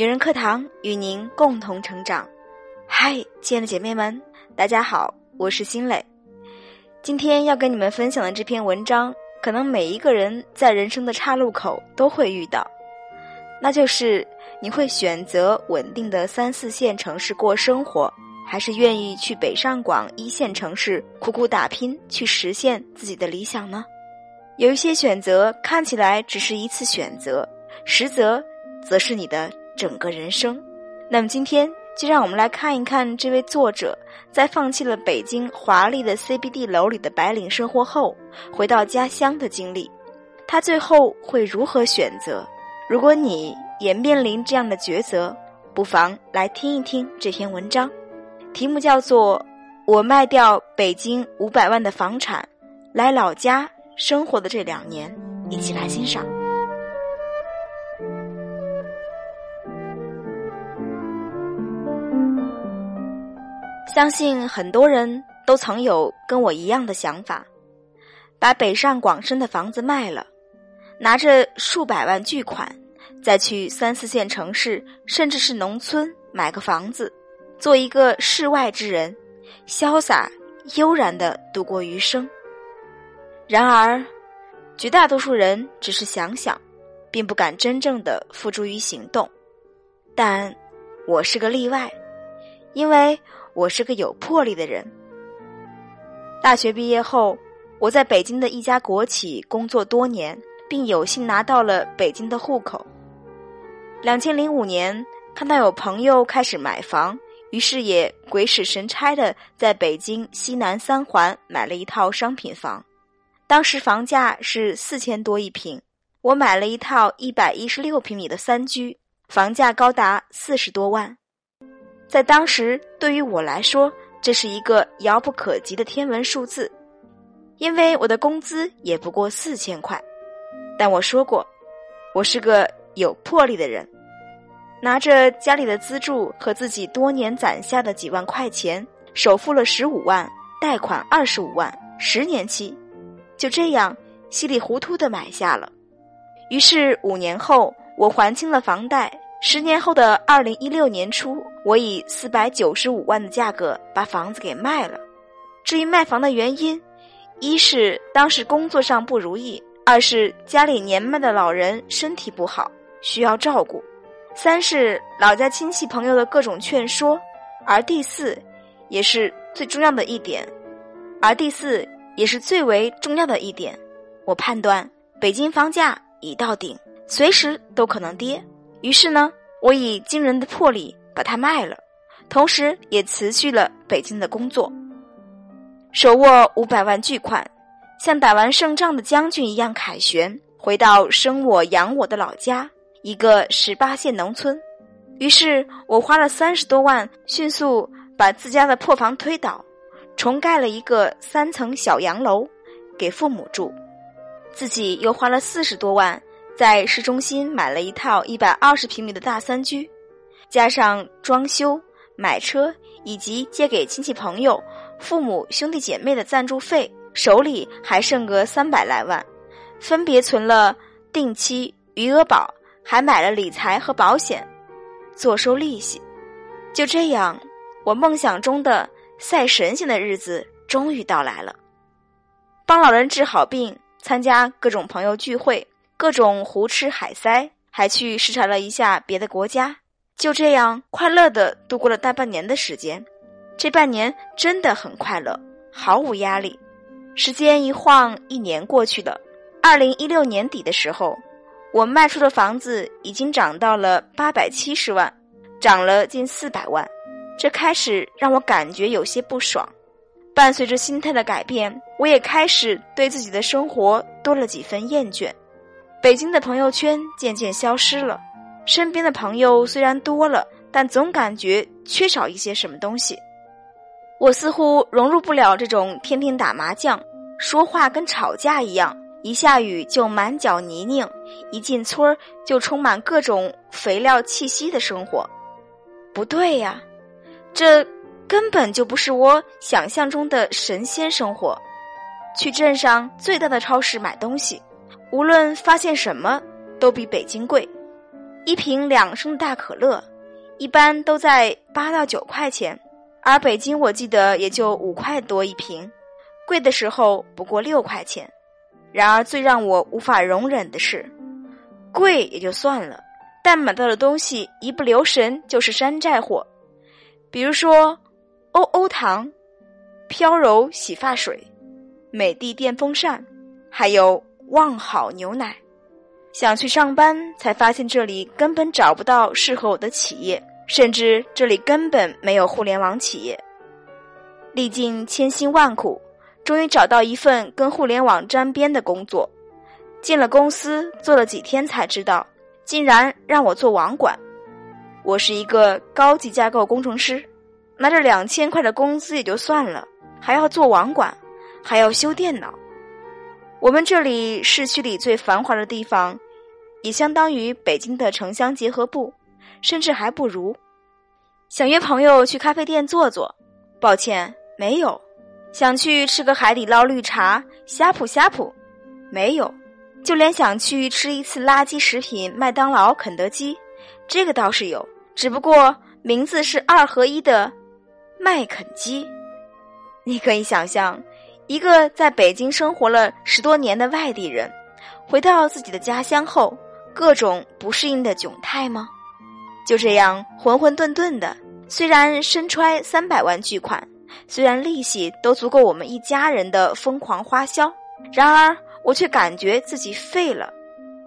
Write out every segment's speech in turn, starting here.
女人课堂与您共同成长。嗨，亲爱的姐妹们，大家好，我是新蕾。今天要跟你们分享的这篇文章，可能每一个人在人生的岔路口都会遇到，那就是你会选择稳定的三四线城市过生活，还是愿意去北上广一线城市苦苦打拼去实现自己的理想呢？有一些选择看起来只是一次选择，实则则是你的。整个人生，那么今天就让我们来看一看这位作者在放弃了北京华丽的 CBD 楼里的白领生活后，回到家乡的经历。他最后会如何选择？如果你也面临这样的抉择，不妨来听一听这篇文章，题目叫做《我卖掉北京五百万的房产，来老家生活的这两年》，一起来欣赏。相信很多人都曾有跟我一样的想法，把北上广深的房子卖了，拿着数百万巨款，再去三四线城市，甚至是农村买个房子，做一个世外之人，潇洒悠然的度过余生。然而，绝大多数人只是想想，并不敢真正的付诸于行动。但我是个例外，因为。我是个有魄力的人。大学毕业后，我在北京的一家国企工作多年，并有幸拿到了北京的户口。两千零五年，看到有朋友开始买房，于是也鬼使神差的在北京西南三环买了一套商品房。当时房价是四千多一平，我买了一套一百一十六平米的三居，房价高达四十多万。在当时，对于我来说，这是一个遥不可及的天文数字，因为我的工资也不过四千块。但我说过，我是个有魄力的人，拿着家里的资助和自己多年攒下的几万块钱，首付了十五万，贷款二十五万，十年期，就这样稀里糊涂的买下了。于是五年后，我还清了房贷。十年后的二零一六年初，我以四百九十五万的价格把房子给卖了。至于卖房的原因，一是当时工作上不如意，二是家里年迈的老人身体不好需要照顾，三是老家亲戚朋友的各种劝说，而第四，也是最重要的一点，而第四也是最为重要的一点，我判断北京房价已到顶，随时都可能跌。于是呢，我以惊人的魄力把它卖了，同时也辞去了北京的工作，手握五百万巨款，像打完胜仗的将军一样凯旋，回到生我养我的老家，一个十八线农村。于是我花了三十多万，迅速把自家的破房推倒，重盖了一个三层小洋楼给父母住，自己又花了四十多万。在市中心买了一套一百二十平米的大三居，加上装修、买车以及借给亲戚朋友、父母兄弟姐妹的赞助费，手里还剩个三百来万，分别存了定期、余额宝，还买了理财和保险，坐收利息。就这样，我梦想中的赛神仙的日子终于到来了，帮老人治好病，参加各种朋友聚会。各种胡吃海塞，还去视察了一下别的国家，就这样快乐的度过了大半年的时间。这半年真的很快乐，毫无压力。时间一晃，一年过去了。二零一六年底的时候，我卖出的房子已经涨到了八百七十万，涨了近四百万。这开始让我感觉有些不爽。伴随着心态的改变，我也开始对自己的生活多了几分厌倦。北京的朋友圈渐渐消失了，身边的朋友虽然多了，但总感觉缺少一些什么东西。我似乎融入不了这种天天打麻将、说话跟吵架一样，一下雨就满脚泥泞，一进村就充满各种肥料气息的生活。不对呀，这根本就不是我想象中的神仙生活。去镇上最大的超市买东西。无论发现什么，都比北京贵。一瓶两升的大可乐，一般都在八到九块钱，而北京我记得也就五块多一瓶，贵的时候不过六块钱。然而最让我无法容忍的是，贵也就算了，但买到的东西一不留神就是山寨货，比如说欧欧糖、飘柔洗发水、美的电风扇，还有旺好牛奶。想去上班，才发现这里根本找不到适合我的企业，甚至这里根本没有互联网企业。历尽千辛万苦，终于找到一份跟互联网沾边的工作。进了公司，做了几天才知道，竟然让我做网管。我是一个高级架构工程师，拿着两千块的工资也就算了，还要做网管，还要修电脑。我们这里市区里最繁华的地方，也相当于北京的城乡结合部，甚至还不如。想约朋友去咖啡店坐坐，抱歉，没有；想去吃个海底捞绿茶、呷哺呷哺，没有；就连想去吃一次垃圾食品麦当劳、肯德基，这个倒是有，只不过名字是二合一的麦肯基。你可以想象。一个在北京生活了十多年的外地人，回到自己的家乡后，各种不适应的窘态吗？就这样浑浑沌沌的，虽然身揣三百万巨款，虽然利息都足够我们一家人的疯狂花销，然而我却感觉自己废了。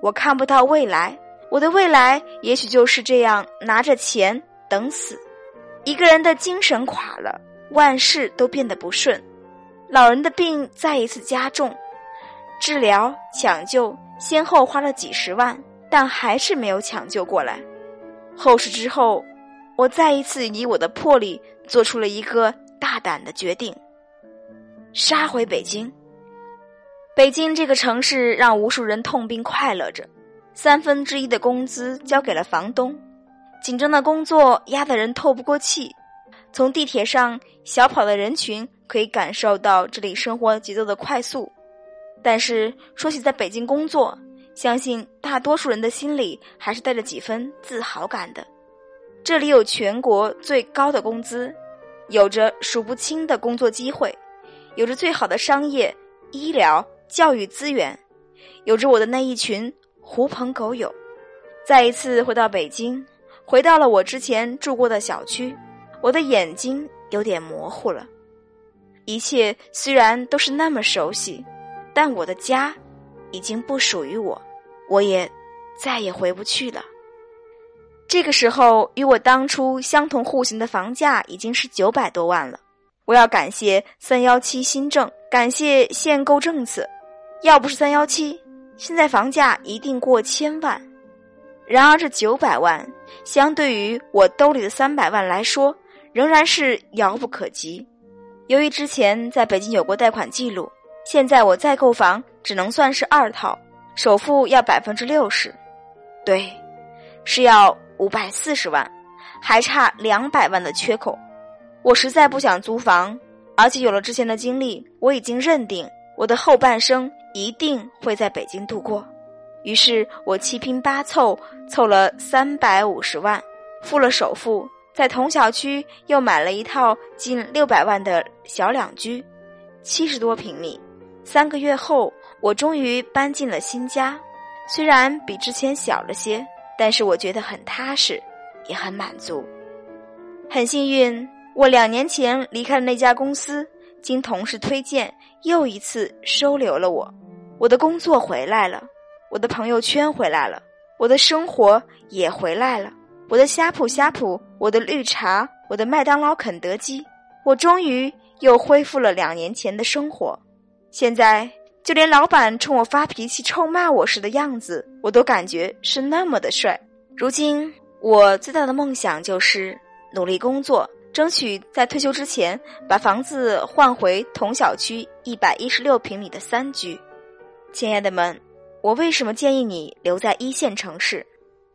我看不到未来，我的未来也许就是这样拿着钱等死。一个人的精神垮了，万事都变得不顺。老人的病再一次加重，治疗抢救先后花了几十万，但还是没有抢救过来。后事之后，我再一次以我的魄力做出了一个大胆的决定：杀回北京。北京这个城市让无数人痛并快乐着，三分之一的工资交给了房东，紧张的工作压得人透不过气，从地铁上小跑的人群。可以感受到这里生活节奏的快速，但是说起在北京工作，相信大多数人的心里还是带着几分自豪感的。这里有全国最高的工资，有着数不清的工作机会，有着最好的商业、医疗、教育资源，有着我的那一群狐朋狗友。再一次回到北京，回到了我之前住过的小区，我的眼睛有点模糊了。一切虽然都是那么熟悉，但我的家已经不属于我，我也再也回不去了。这个时候，与我当初相同户型的房价已经是九百多万了。我要感谢三幺七新政，感谢限购政策，要不是三幺七，现在房价一定过千万。然而，这九百万相对于我兜里的三百万来说，仍然是遥不可及。由于之前在北京有过贷款记录，现在我再购房只能算是二套，首付要百分之六十，对，是要五百四十万，还差两百万的缺口。我实在不想租房，而且有了之前的经历，我已经认定我的后半生一定会在北京度过。于是我七拼八凑凑了三百五十万，付了首付。在同小区又买了一套近六百万的小两居，七十多平米。三个月后，我终于搬进了新家，虽然比之前小了些，但是我觉得很踏实，也很满足。很幸运，我两年前离开了那家公司，经同事推荐，又一次收留了我。我的工作回来了，我的朋友圈回来了，我的生活也回来了。我的呷哺呷哺，我的绿茶，我的麦当劳、肯德基，我终于又恢复了两年前的生活。现在就连老板冲我发脾气、臭骂我时的样子，我都感觉是那么的帅。如今，我最大的梦想就是努力工作，争取在退休之前把房子换回同小区一百一十六平米的三居。亲爱的们，我为什么建议你留在一线城市？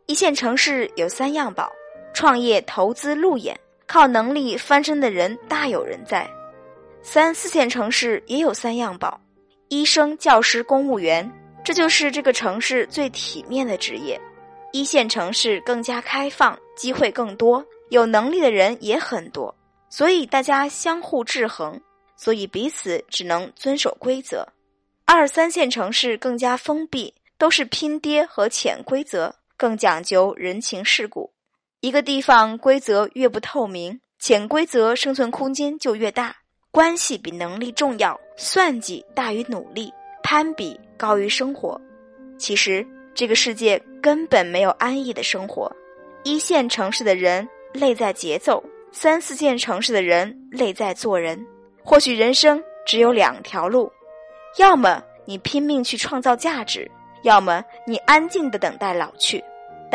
一线城市有三样宝：创业、投资、路演，靠能力翻身的人大有人在。三四线城市也有三样宝：医生、教师、公务员，这就是这个城市最体面的职业。一线城市更加开放，机会更多，有能力的人也很多，所以大家相互制衡，所以彼此只能遵守规则。二三线城市更加封闭，都是拼爹和潜规则，更讲究人情世故。一个地方规则越不透明，潜规则生存空间就越大。关系比能力重要，算计大于努力，攀比高于生活。其实。这个世界根本没有安逸的生活，一线城市的人累在节奏，三四线城市的人累在做人。或许人生只有两条路，要么你拼命去创造价值，要么你安静的等待老去。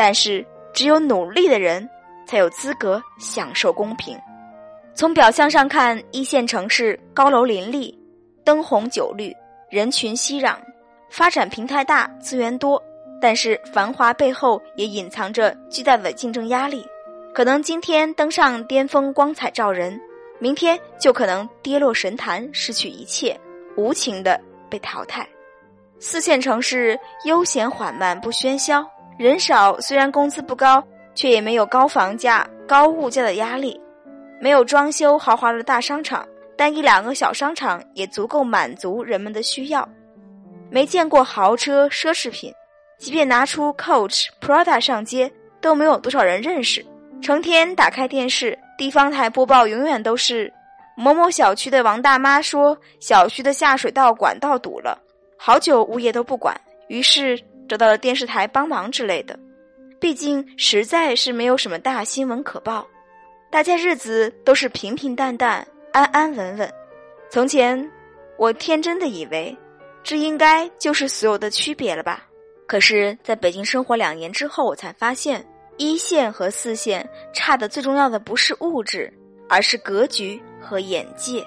但是只有努力的人，才有资格享受公平。从表象上看，一线城市高楼林立，灯红酒绿，人群熙攘，发展平台大，资源多。但是繁华背后也隐藏着巨大的竞争压力，可能今天登上巅峰光彩照人，明天就可能跌落神坛失去一切，无情的被淘汰。四线城市悠闲缓慢不喧嚣，人少虽然工资不高，却也没有高房价、高物价的压力，没有装修豪华的大商场，但一两个小商场也足够满足人们的需要。没见过豪车奢侈品。即便拿出 Coach、Prada 上街，都没有多少人认识。成天打开电视，地方台播报永远都是某某小区的王大妈说小区的下水道管道堵了，好久物业都不管，于是找到了电视台帮忙之类的。毕竟实在是没有什么大新闻可报，大家日子都是平平淡淡、安安稳稳。从前，我天真的以为，这应该就是所有的区别了吧。可是，在北京生活两年之后，我才发现，一线和四线差的最重要的不是物质，而是格局和眼界。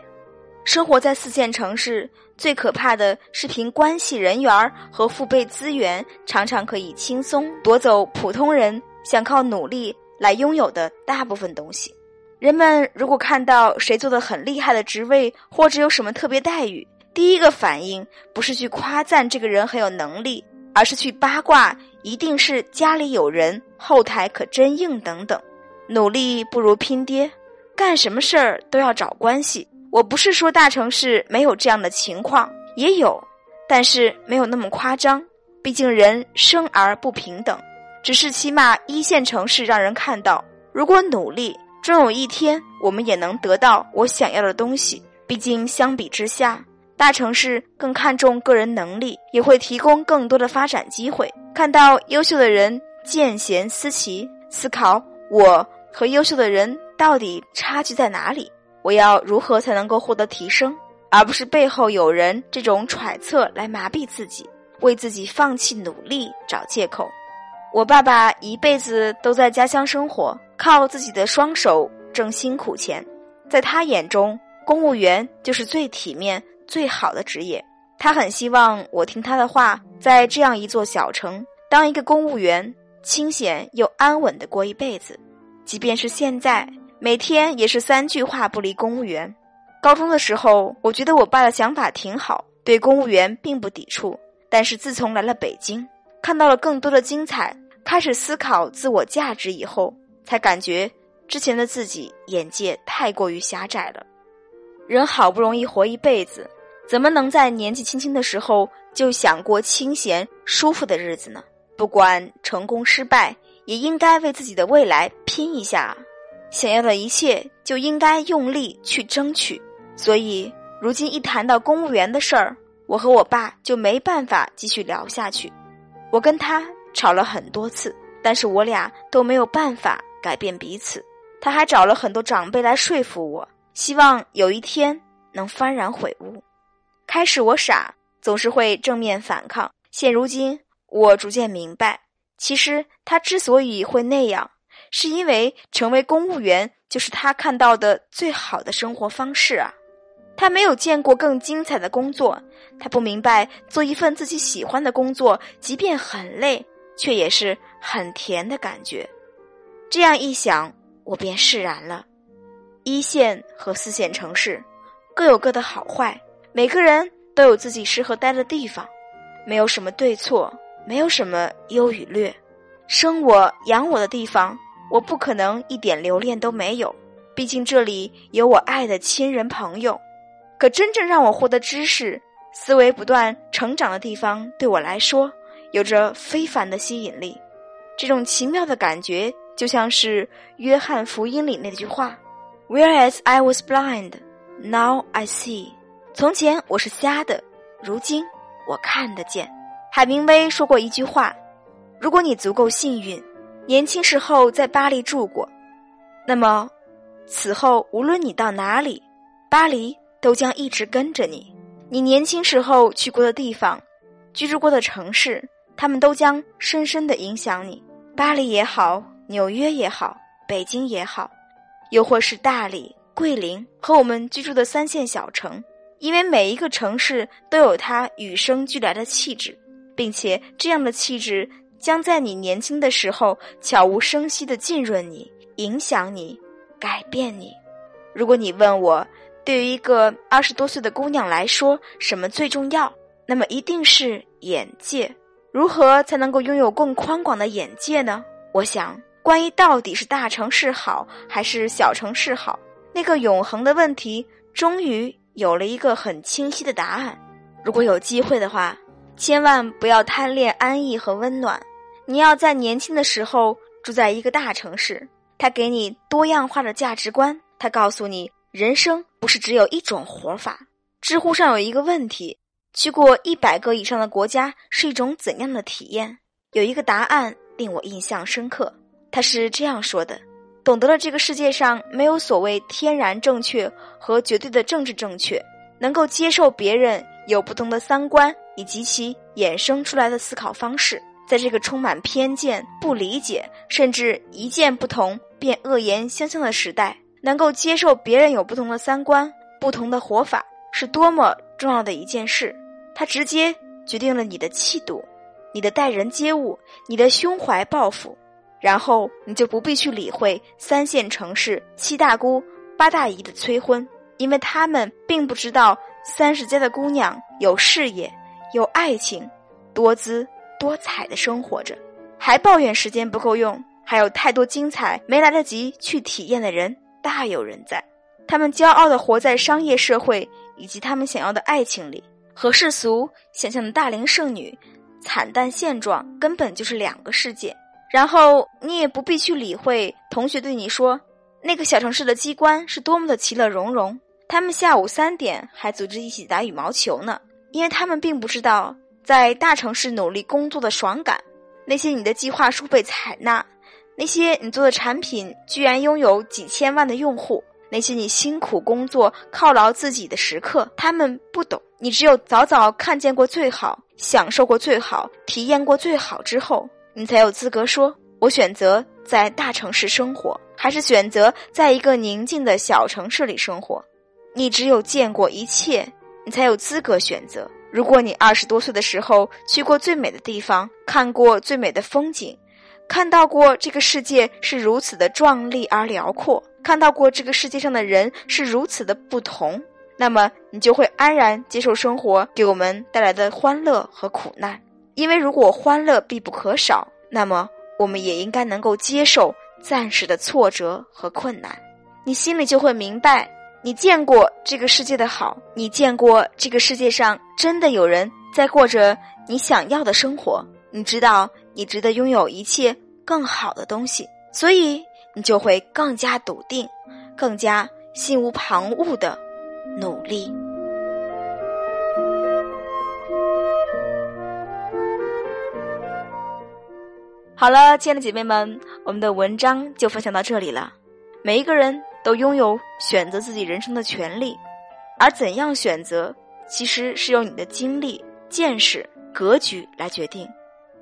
生活在四线城市，最可怕的是凭关系、人缘和父辈资源，常常可以轻松夺走普通人想靠努力来拥有的大部分东西。人们如果看到谁做的很厉害的职位，或者有什么特别待遇，第一个反应不是去夸赞这个人很有能力。而是去八卦，一定是家里有人，后台可真硬等等。努力不如拼爹，干什么事儿都要找关系。我不是说大城市没有这样的情况，也有，但是没有那么夸张。毕竟人生而不平等，只是起码一线城市让人看到，如果努力，终有一天我们也能得到我想要的东西。毕竟相比之下。大城市更看重个人能力，也会提供更多的发展机会。看到优秀的人见贤思齐，思考我和优秀的人到底差距在哪里，我要如何才能够获得提升，而不是背后有人这种揣测来麻痹自己，为自己放弃努力找借口。我爸爸一辈子都在家乡生活，靠自己的双手挣辛苦钱，在他眼中，公务员就是最体面。最好的职业，他很希望我听他的话，在这样一座小城当一个公务员，清闲又安稳的过一辈子。即便是现在，每天也是三句话不离公务员。高中的时候，我觉得我爸的想法挺好，对公务员并不抵触。但是自从来了北京，看到了更多的精彩，开始思考自我价值以后，才感觉之前的自己眼界太过于狭窄了。人好不容易活一辈子，怎么能在年纪轻轻的时候就想过清闲舒服的日子呢？不管成功失败，也应该为自己的未来拼一下。想要的一切就应该用力去争取。所以，如今一谈到公务员的事儿，我和我爸就没办法继续聊下去。我跟他吵了很多次，但是我俩都没有办法改变彼此。他还找了很多长辈来说服我。希望有一天能幡然悔悟。开始我傻，总是会正面反抗。现如今，我逐渐明白，其实他之所以会那样，是因为成为公务员就是他看到的最好的生活方式啊。他没有见过更精彩的工作，他不明白做一份自己喜欢的工作，即便很累，却也是很甜的感觉。这样一想，我便释然了。一线和四线城市各有各的好坏，每个人都有自己适合待的地方，没有什么对错，没有什么优与劣。生我养我的地方，我不可能一点留恋都没有。毕竟这里有我爱的亲人朋友。可真正让我获得知识、思维不断成长的地方，对我来说有着非凡的吸引力。这种奇妙的感觉，就像是约翰福音里那句话：“Whereas I was blind, now I see。”从前我是瞎的，如今我看得见。海明威说过一句话：“如果你足够幸运，年轻时候在巴黎住过，那么此后无论你到哪里，巴黎。”都将一直跟着你。你年轻时候去过的地方，居住过的城市，他们都将深深的影响你。巴黎也好，纽约也好，北京也好，又或是大理、桂林和我们居住的三线小城，因为每一个城市都有它与生俱来的气质，并且这样的气质将在你年轻的时候悄无声息的浸润你、影响你、改变你。如果你问我，对于一个二十多岁的姑娘来说，什么最重要？那么一定是眼界。如何才能够拥有更宽广的眼界呢？我想，关于到底是大城市好还是小城市好，那个永恒的问题，终于有了一个很清晰的答案。如果有机会的话，千万不要贪恋安逸和温暖。你要在年轻的时候住在一个大城市，它给你多样化的价值观，它告诉你。人生不是只有一种活法。知乎上有一个问题：去过一百个以上的国家是一种怎样的体验？有一个答案令我印象深刻，他是这样说的：懂得了这个世界上没有所谓天然正确和绝对的政治正确，能够接受别人有不同的三观以及其衍生出来的思考方式，在这个充满偏见、不理解，甚至一见不同便恶言相向的时代。能够接受别人有不同的三观、不同的活法，是多么重要的一件事。它直接决定了你的气度、你的待人接物、你的胸怀抱负。然后你就不必去理会三线城市七大姑八大姨的催婚，因为他们并不知道三十家的姑娘有事业、有爱情，多姿多彩的生活着，还抱怨时间不够用，还有太多精彩没来得及去体验的人。大有人在，他们骄傲的活在商业社会以及他们想要的爱情里，和世俗想象的大龄剩女惨淡现状根本就是两个世界。然后你也不必去理会同学对你说，那个小城市的机关是多么的其乐融融，他们下午三点还组织一起打羽毛球呢，因为他们并不知道在大城市努力工作的爽感，那些你的计划书被采纳。那些你做的产品居然拥有几千万的用户，那些你辛苦工作犒劳自己的时刻，他们不懂。你只有早早看见过最好，享受过最好，体验过最好之后，你才有资格说：“我选择在大城市生活，还是选择在一个宁静的小城市里生活。”你只有见过一切，你才有资格选择。如果你二十多岁的时候去过最美的地方，看过最美的风景。看到过这个世界是如此的壮丽而辽阔，看到过这个世界上的人是如此的不同，那么你就会安然接受生活给我们带来的欢乐和苦难。因为如果欢乐必不可少，那么我们也应该能够接受暂时的挫折和困难。你心里就会明白，你见过这个世界的好，你见过这个世界上真的有人在过着你想要的生活，你知道。你值得拥有一切更好的东西，所以你就会更加笃定，更加心无旁骛的努力。好了，亲爱的姐妹们，我们的文章就分享到这里了。每一个人都拥有选择自己人生的权利，而怎样选择，其实是由你的经历、见识、格局来决定。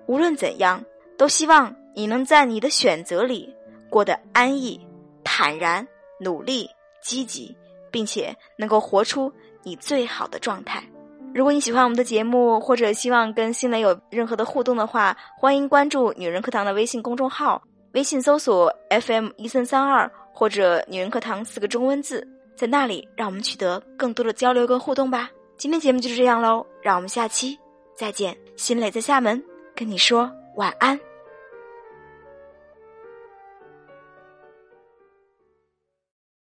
无论怎样，都希望你能在你的选择里过得安逸、坦然、努力、积极，并且能够活出你最好的状态。如果你喜欢我们的节目，或者希望跟新蕾有任何的互动的话，欢迎关注“女人课堂”的微信公众号，微信搜索 FM 一三三二或者“女人课堂”四个中文字，在那里让我们取得更多的交流跟互动吧。今天节目就是这样喽，让我们下期再见。新蕾在厦门。跟你说晚安。